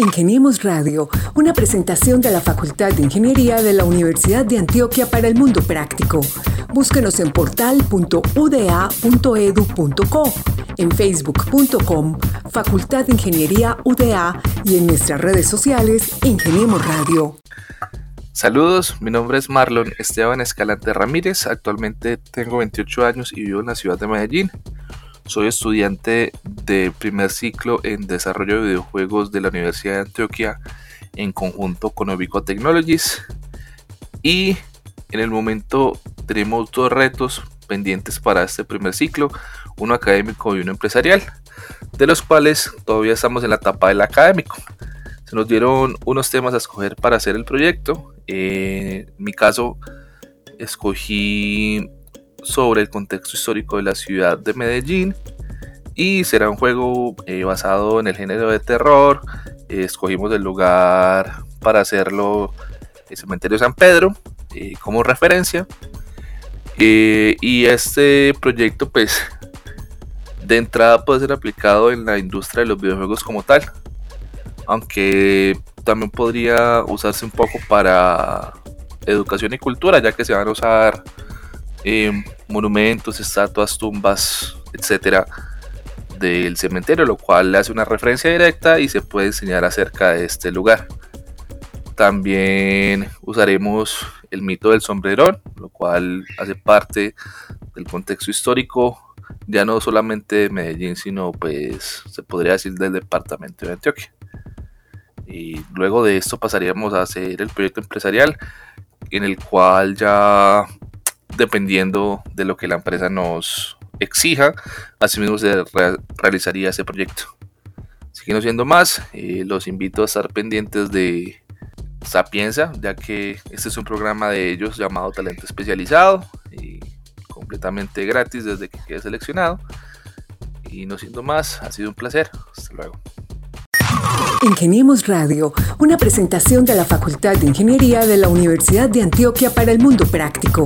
Ingeniemos Radio, una presentación de la Facultad de Ingeniería de la Universidad de Antioquia para el Mundo Práctico. Búsquenos en portal.uda.edu.co, en facebook.com, Facultad de Ingeniería UDA y en nuestras redes sociales Ingeniemos Radio. Saludos, mi nombre es Marlon Esteban Escalante Ramírez, actualmente tengo 28 años y vivo en la ciudad de Medellín. Soy estudiante de primer ciclo en desarrollo de videojuegos de la Universidad de Antioquia en conjunto con Obico Technologies. Y en el momento tenemos dos retos pendientes para este primer ciclo, uno académico y uno empresarial, de los cuales todavía estamos en la etapa del académico. Se nos dieron unos temas a escoger para hacer el proyecto. Eh, en mi caso, escogí sobre el contexto histórico de la ciudad de Medellín y será un juego eh, basado en el género de terror. Eh, escogimos el lugar para hacerlo el cementerio San Pedro eh, como referencia. y este proyecto pues de entrada puede ser aplicado en la industria de los videojuegos como tal. Aunque también podría usarse un poco para educación y cultura, ya que se van a usar monumentos, estatuas, tumbas, etcétera, del cementerio, lo cual le hace una referencia directa y se puede enseñar acerca de este lugar. También usaremos el mito del sombrerón, lo cual hace parte del contexto histórico, ya no solamente de Medellín, sino pues se podría decir del departamento de Antioquia. Y luego de esto pasaríamos a hacer el proyecto empresarial, en el cual ya dependiendo de lo que la empresa nos exija, asimismo se realizaría ese proyecto. Siguiendo siendo más, eh, los invito a estar pendientes de Sapienza, ya que este es un programa de ellos llamado Talento Especializado y completamente gratis desde que quede seleccionado. Y no siendo más, ha sido un placer. Hasta luego. Ingeniemos Radio, una presentación de la Facultad de Ingeniería de la Universidad de Antioquia para el Mundo Práctico.